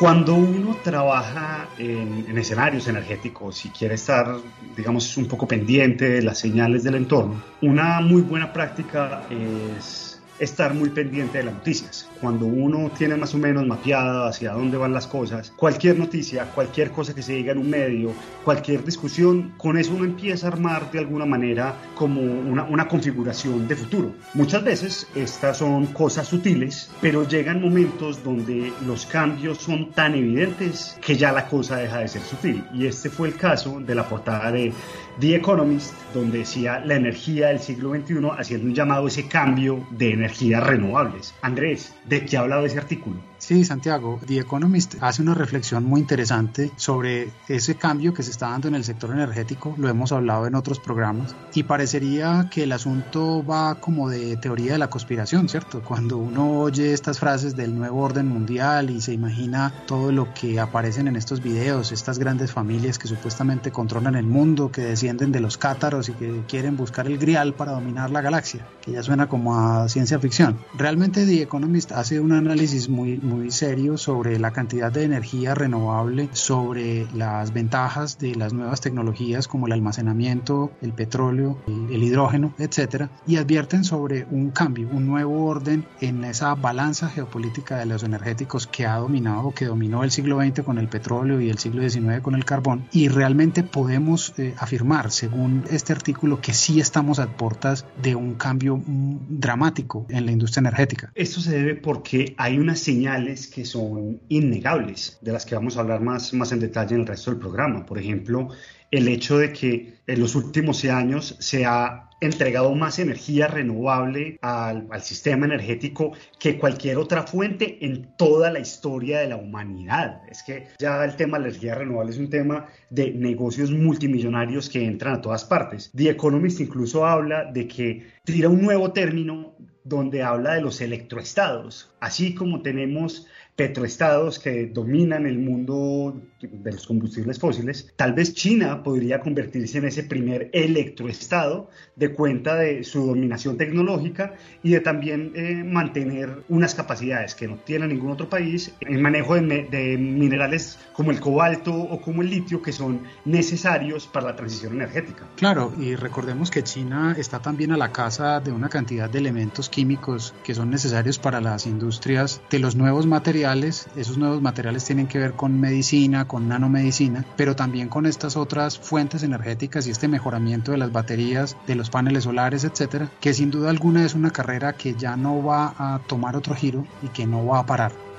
Cuando uno trabaja en, en, escenarios energéticos y quiere estar, digamos, un poco pendiente de las señales del entorno, una muy buena práctica es estar muy pendiente de las noticias. Cuando uno tiene más o menos mapeado hacia dónde van las cosas, cualquier noticia, cualquier cosa que se diga en un medio, cualquier discusión, con eso uno empieza a armar de alguna manera como una, una configuración de futuro. Muchas veces estas son cosas sutiles, pero llegan momentos donde los cambios son tan evidentes que ya la cosa deja de ser sutil. Y este fue el caso de la portada de The Economist, donde decía la energía del siglo XXI haciendo un llamado a ese cambio de energías renovables. Andrés, ¿de qué ha hablado ese artículo? Sí, Santiago, The Economist hace una reflexión muy interesante sobre ese cambio que se está dando en el sector energético, lo hemos hablado en otros programas, y parecería que el asunto va como de teoría de la conspiración, ¿cierto? Cuando uno oye estas frases del nuevo orden mundial y se imagina todo lo que aparecen en estos videos, estas grandes familias que supuestamente controlan el mundo, que descienden de los cátaros y que quieren buscar el grial para dominar la galaxia, que ya suena como a ciencia ficción. Realmente The Economist hace un análisis muy, muy serio sobre la cantidad de energía renovable, sobre las ventajas de las nuevas tecnologías como el almacenamiento, el petróleo, el, hidrógeno, etcétera, y advierten sobre un cambio, un nuevo orden en esa balanza geopolítica de los energéticos que ha dominado, que dominó el siglo XX con el petróleo y el siglo XIX con el carbón, y realmente podemos eh, afirmar, según este artículo, que sí estamos a puertas de un cambio mm, dramático en la industria energética. Esto se debe porque hay unas que son innegables, de las que vamos a hablar más, más en detalle en el resto del programa. Por ejemplo, el hecho de que en los últimos años se ha entregado más energía renovable al, al, sistema energético que cualquier otra fuente en toda la historia de la humanidad. Es que ya el tema de la energía renovable es un tema de negocios multimillonarios que entran a todas partes. The Economist incluso habla de que tira un nuevo término donde habla de los electroestados, así como tenemos petroestados que dominan el mundo de los combustibles fósiles, tal vez China podría convertirse en ese primer electroestado de cuenta de su dominación tecnológica y de también eh, mantener unas capacidades que no tiene ningún otro país en manejo de, de, minerales como el cobalto o como el litio que son necesarios para la transición energética. Claro, y recordemos que China está también a la casa de una cantidad de elementos químicos que son necesarios para las industrias de los nuevos materiales esos nuevos materiales tienen que ver con medicina, con nanomedicina, pero también con estas otras fuentes energéticas y este mejoramiento de las baterías, de los paneles solares, etcétera, que sin duda alguna es una carrera que ya no va a tomar otro giro y que no va a parar.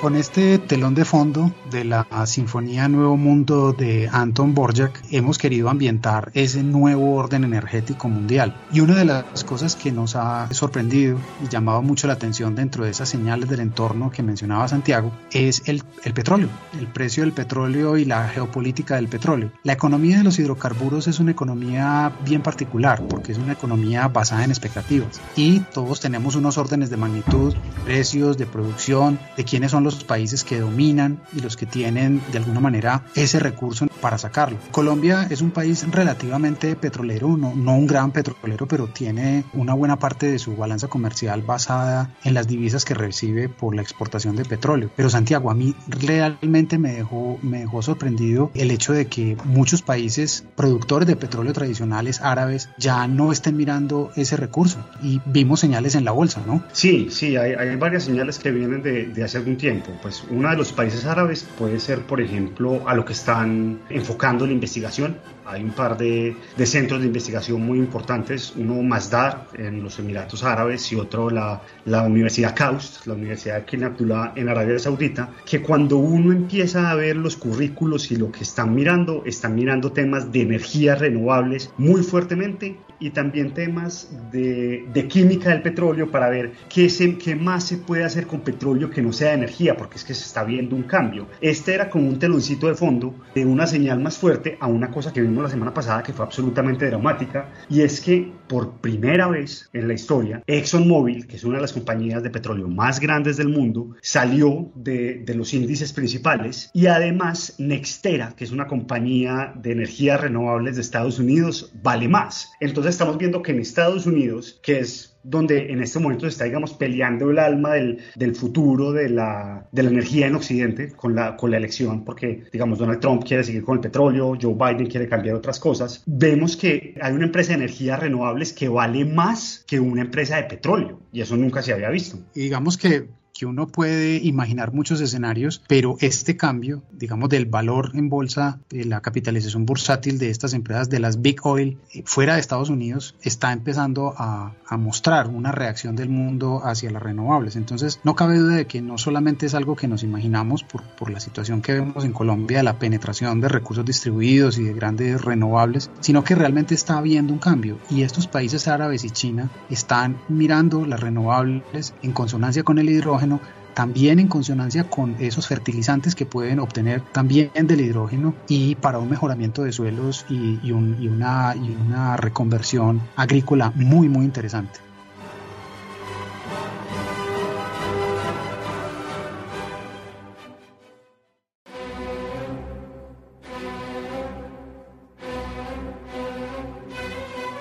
Con este telón de fondo de la Sinfonía Nuevo Mundo de Anton Borjak hemos querido ambientar ese nuevo orden energético mundial. Y una de las cosas que nos ha sorprendido y llamado mucho la atención dentro de esas señales del entorno que mencionaba Santiago es el, el petróleo, el precio del petróleo y la geopolítica del petróleo. La economía de los hidrocarburos es una economía bien particular porque es una economía basada en expectativas y todos tenemos unos órdenes de magnitud, precios, de producción, de quiénes son los los países que dominan y los que tienen de alguna manera ese recurso para sacarlo. Colombia es un país relativamente petrolero, no, no un gran petrolero, pero tiene una buena parte de su balanza comercial basada en las divisas que recibe por la exportación de petróleo. Pero Santiago, a mí realmente me dejó, me dejó sorprendido el hecho de que muchos países productores de petróleo tradicionales árabes ya no estén mirando ese recurso y vimos señales en la bolsa, ¿no? Sí, sí, hay, hay varias señales que vienen de, de hace algún tiempo Pues uno de los países árabes puede ser, por ejemplo, a lo que están enfocando la investigación. Hay un par de, centros de investigación muy importantes, uno Masdar en los Emiratos Árabes y otro la, la Universidad KAUST, la Universidad de King Abdullah en Arabia Saudita, que cuando uno empieza a ver los currículos y lo que están mirando, están mirando temas de energías renovables muy fuertemente y también temas de, de química del petróleo para ver qué, se, qué más se puede hacer con petróleo que no sea energía, porque es que se está viendo un cambio. Este era como un teloncito de fondo de una señal más fuerte a una cosa que vimos la semana pasada que fue absolutamente dramática, y es que por primera vez en la historia, ExxonMobil, que es una de las compañías de petróleo más grandes del mundo, salió de, de los índices principales y además Nextera, que es una compañía de energías renovables de Estados Unidos, vale más. Entonces estamos viendo que en Estados Unidos, que es donde en este momento se está, digamos, peleando el alma del, futuro de la, de la, energía en Occidente con la, con la elección, porque, digamos, Donald Trump quiere seguir con el petróleo, Joe Biden quiere cambiar otras cosas, vemos que hay una empresa de energías renovables que vale más que una empresa de petróleo, y eso nunca se había visto. Y digamos que que uno puede imaginar muchos escenarios, pero este cambio, digamos, del valor en bolsa, de la capitalización bursátil de estas empresas, de las Big Oil, eh, fuera de Estados Unidos, está empezando a, mostrar una reacción del mundo hacia las renovables. Entonces, no cabe duda de que no solamente es algo que nos imaginamos por, por la situación que vemos en Colombia, la penetración de recursos distribuidos y de grandes renovables, sino que realmente está habiendo un cambio. Y estos países árabes y China están mirando las renovables en consonancia con el hidrógeno también en consonancia con esos fertilizantes que pueden obtener también del hidrógeno y para un mejoramiento de suelos y, una, y una reconversión agrícola muy muy interesante.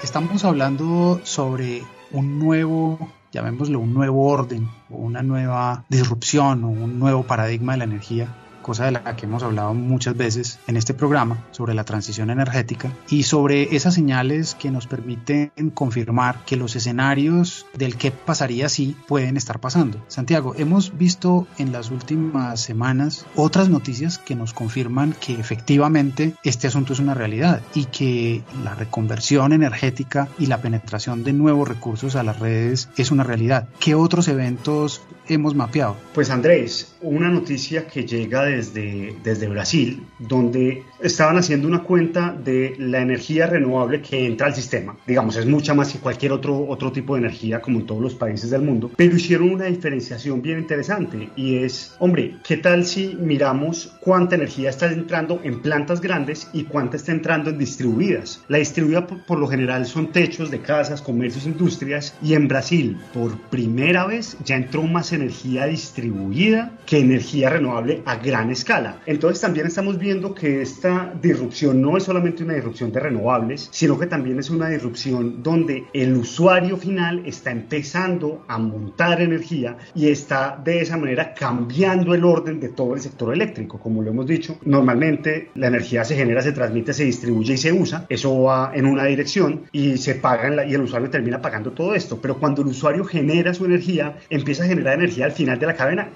Estamos hablando sobre un nuevo llamémoslo un nuevo orden o una nueva disrupción o un nuevo paradigma de la energía cosa de la que hemos hablado muchas veces en este programa sobre la transición energética y sobre esas señales que nos permiten confirmar que los escenarios del que pasaría si pueden estar pasando. Santiago, hemos visto en las últimas semanas otras noticias que nos confirman que efectivamente este asunto es una realidad y que la reconversión energética y la penetración de nuevos recursos a las redes es una realidad. ¿Qué otros eventos hemos mapeado? Pues Andrés, una noticia que llega desde, desde Brasil, donde estaban haciendo una cuenta de la energía renovable que entra al sistema. Digamos, es mucha más que cualquier otro, otro tipo de energía, como en todos los países del mundo, pero hicieron una diferenciación bien interesante y es, hombre, ¿qué tal si miramos cuánta energía está entrando en plantas grandes y cuánta está entrando en distribuidas? La distribuida por, lo general son techos de casas, comercios, industrias y en Brasil, por primera vez, ya entró más energía distribuida que energía renovable a gran escala. Entonces también estamos viendo que esta disrupción no es solamente una disrupción de renovables, sino que también es una disrupción donde el usuario final está empezando a montar energía y está de esa manera cambiando el orden de todo el sector eléctrico. Como lo hemos dicho, normalmente la energía se genera, se transmite, se distribuye y se usa. Eso va en una dirección y se paga y el usuario termina pagando todo esto. Pero cuando el usuario genera su energía, empieza a generar energía al final de la cadena,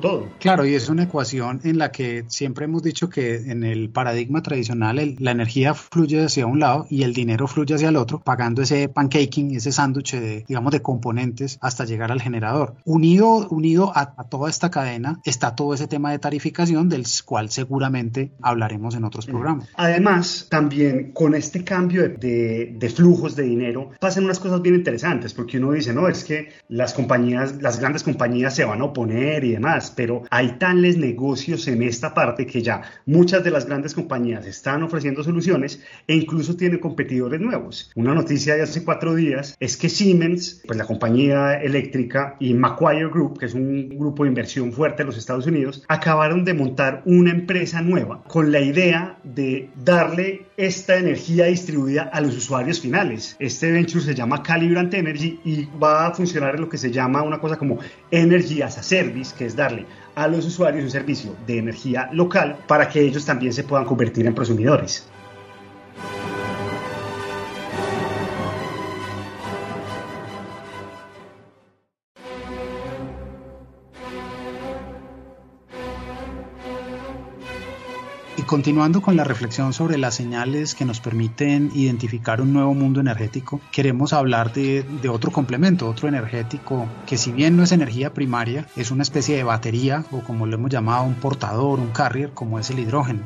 todo. Claro, y es una ecuación en la que siempre hemos dicho que en el paradigma tradicional la energía fluye hacia un lado y el dinero fluye hacia el otro, pagando ese pancaking, ese sándwich de, digamos, de componentes hasta llegar al generador. Unido, unido a, toda esta cadena está todo ese tema de tarificación del cual seguramente hablaremos en otros programas. Además, también con este cambio de, de flujos de dinero pasan unas cosas bien interesantes porque uno dice, no, es que las compañías, las grandes compañías se van a oponer y demás, pero hay tales negocios en esta parte que ya muchas de las grandes compañías están ofreciendo soluciones e incluso tienen competidores nuevos. Una noticia de hace cuatro días es que Siemens, pues la compañía eléctrica, y Macquarie Group, que es un grupo de inversión fuerte en los Estados Unidos, acabaron de montar una empresa nueva con la idea de darle esta energía distribuida a los usuarios finales. Este venture se llama Calibrant Energy y va a funcionar en lo que se llama una cosa como Energy as a Service, que es darle a los usuarios un servicio de energía local para que ellos también se puedan convertir en prosumidores. Continuando con la reflexión sobre las señales que nos permiten identificar un nuevo mundo energético, queremos hablar de, de otro complemento, otro energético que si bien no es energía primaria, es una especie de batería o como lo hemos llamado un portador, un carrier, como es el hidrógeno.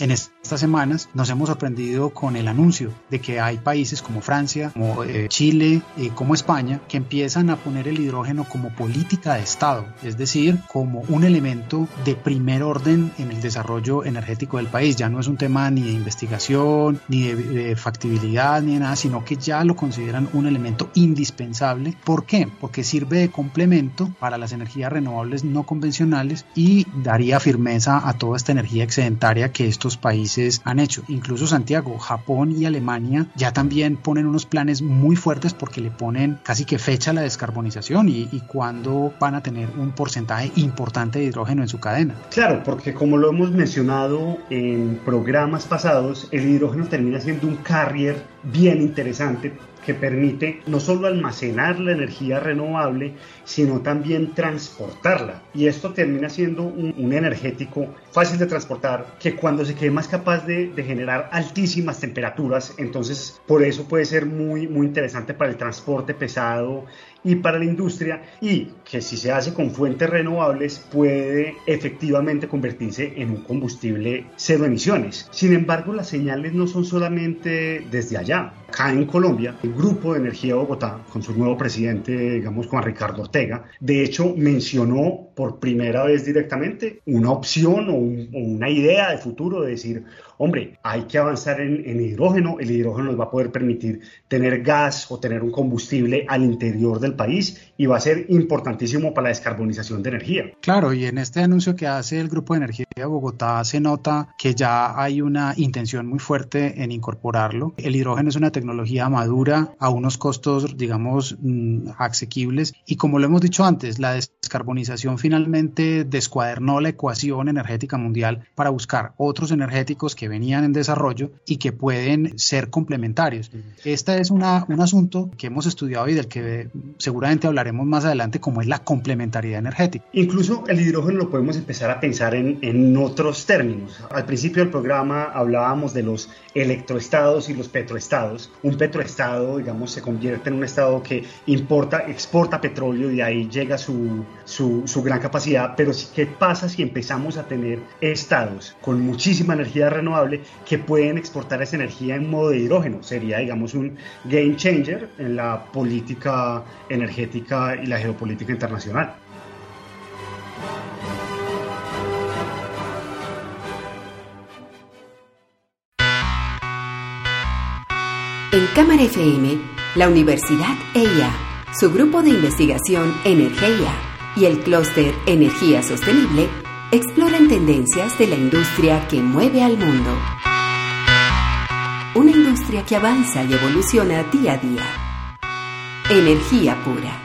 En estas semanas nos hemos sorprendido con el anuncio de que hay países como Francia, como eh, Chile, y como España, que empiezan a poner el hidrógeno como política de Estado, es decir, como un elemento de primer orden en el desarrollo energético del país. Ya no es un tema ni de investigación, ni de, factibilidad, ni de nada, sino que ya lo consideran un elemento indispensable. ¿Por qué? Porque sirve de complemento para las energías renovables no convencionales y daría firmeza a toda esta energía excedentaria que esto países han hecho. Incluso Santiago, Japón y Alemania ya también ponen unos planes muy fuertes porque le ponen casi que fecha a la descarbonización y, y cuándo van a tener un porcentaje importante de hidrógeno en su cadena. Claro, porque como lo hemos mencionado en programas pasados, el hidrógeno termina siendo un carrier bien interesante que permite no solo almacenar la energía renovable, sino también transportarla. Y esto termina siendo un, energético fácil de transportar, que cuando se quede más capaz de, de, generar altísimas temperaturas, entonces por eso puede ser muy, muy interesante para el transporte pesado y para la industria y que si se hace con fuentes renovables puede efectivamente convertirse en un combustible cero emisiones. Sin embargo, las señales no son solamente desde allá. Acá en Colombia, el Grupo de Energía Bogotá, con su nuevo presidente, digamos, Juan Ricardo Ortega, de hecho mencionó por primera vez directamente una opción o, una idea de futuro de decir, hombre, hay que avanzar en, en, hidrógeno, el hidrógeno nos va a poder permitir tener gas o tener un combustible al interior del país y va a ser importantísimo para la descarbonización de energía. Claro, y en este anuncio que hace el Grupo de Energía de Bogotá se nota que ya hay una intención muy fuerte en incorporarlo. El hidrógeno es una tecnología madura a unos costos, digamos, mm, asequibles y como lo hemos dicho antes, la descarbonización finalmente descuadernó la ecuación energética mundial para buscar otros energéticos que venían en desarrollo y que pueden ser complementarios. Este es una, un asunto que hemos estudiado y del que seguramente hablaremos más adelante, como es la complementariedad energética. Incluso el hidrógeno lo podemos empezar a pensar en, en otros términos. Al principio del programa hablábamos de los electroestados y los petroestados. Un petroestado, digamos, se convierte en un estado que importa, exporta petróleo y de ahí llega su, su, su gran capacidad. Pero ¿qué pasa si empezamos a tener estados con muchísima energía renovable que pueden exportar esa energía en modo de hidrógeno? Sería, digamos, un game changer en la política energética y la geopolítica internacional. En Cámara FM, la Universidad EIA, su grupo de investigación Energía y el clúster Energía Sostenible exploran tendencias de la industria que mueve al mundo. Una industria que avanza y evoluciona día a día. Energía pura.